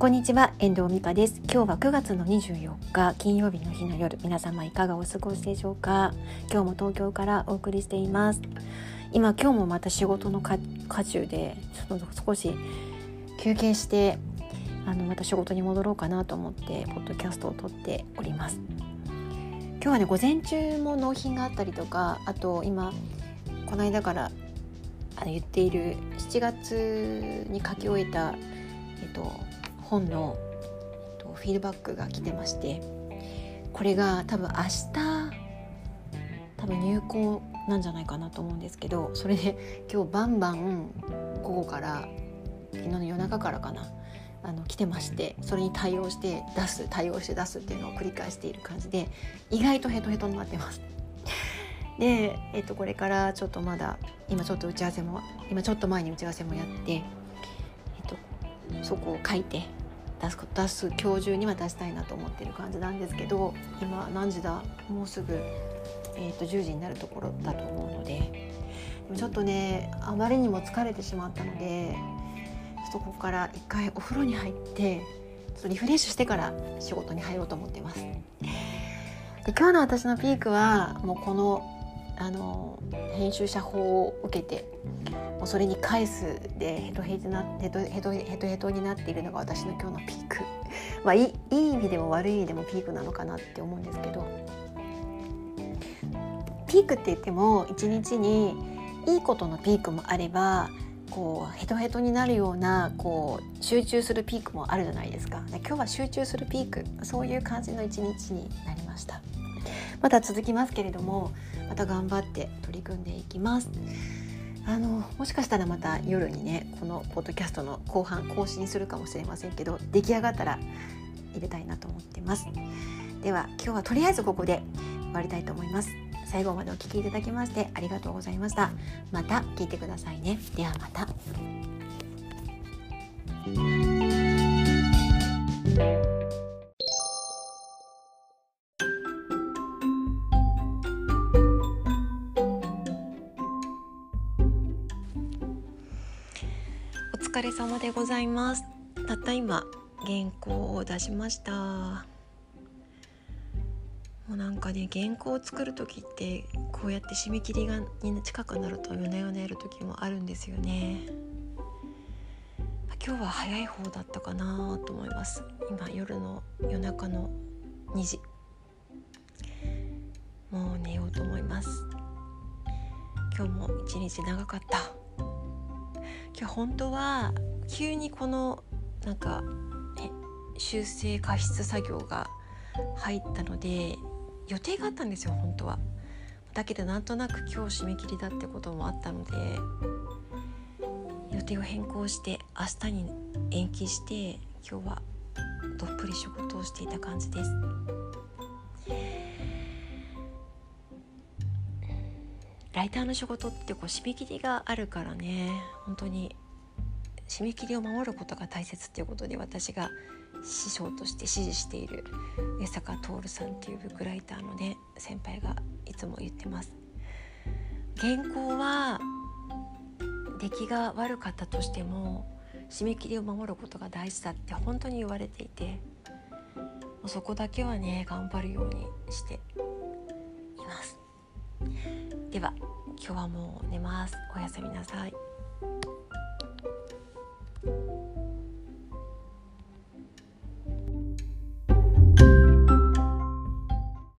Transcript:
こんにちは遠藤美香です。今日は9月の24日金曜日の日の夜皆様いかがお過ごしでしょうか？今日も東京からお送りしています。今今日もまた仕事の渦中でちょっと少し休憩してあのまた仕事に戻ろうかなと思ってポッドキャストを撮っております。今日はね午前中も納品があったりとかあと今この間からあの言っている7月に書き終えた、えっと、本の、フィードバックが来てましてこれが多分明日多分入稿なんじゃないかなと思うんですけどそれで今日バンバン午後から昨日の夜中からかなあの来てましてそれに対応して出す対応して出すっていうのを繰り返している感じで意外とヘトヘトになってます。で、えっと、これからちょっとまだ今ちょっと打ち合わせも今ちょっと前に打ち合わせもやって、えっと、そこを書いて出す出す今日中には出したいなと思ってる感じなんですけど今何時だ？もうすぐ、えっと、10時になるところだと思うのででもちょっとねあまりにも疲れてしまったのでそこから一回お風呂に入ってちょっとリフレッシュしてから仕事に入ろうと思ってます。で今日の私のピークはもうこのあの編集者法を受けてもうそれに返すでヘトヘトなヘトヘトヘトヘトになっているのが私の今日のピーク、まあ、いいい意味でも悪い意味でもピークなのかなって思うんですけど。ピークって言っても一日にいいことのピークもあればこうヘトヘトになるようなこう集中するピークもあるじゃないですか。今日は集中するピーク。そういう感じの一日になりました。まだ続きますけれどもまた頑張って取り組んでいきます。あのもしかしたらまた夜にねこのポッドキャストの後半更新するかもしれませんけど出来上がったら入れたいなと思ってます。では今日はとりあえずここで終わりたいと思います。最後までお聴きいただきましてありがとうございました。また聞いてくださいね。ではまた。疲れ様でございます。たった今原稿を出しました。もうなんかね原稿を作る時ってこうやって締め切りが近くなると夜な夜なやる時もあるんですよね。今日は早い方だったかなと思います。今夜の夜中の2時。もう寝ようと思います。今日も一日長かった。今日本当は急にこのなんか修正加筆作業が入ったので予定があったんですよ本当は。だけどなんとなく今日締め切りだってこともあったので予定を変更して明日に延期して今日はどっぷり仕事をしていた感じです。ライターの仕事ってこう締め切りがあるからね本当に締め切りを守ることが大切っていうことで私が師匠として支持している江坂徹さんっていうブックライターのね先輩がいつも言ってます。原稿は出来が悪かったとしても締め切りを守ることが大事だって本当に言われていてそこだけはね頑張るようにしています。では今日はもう寝ます。おやすみなさい。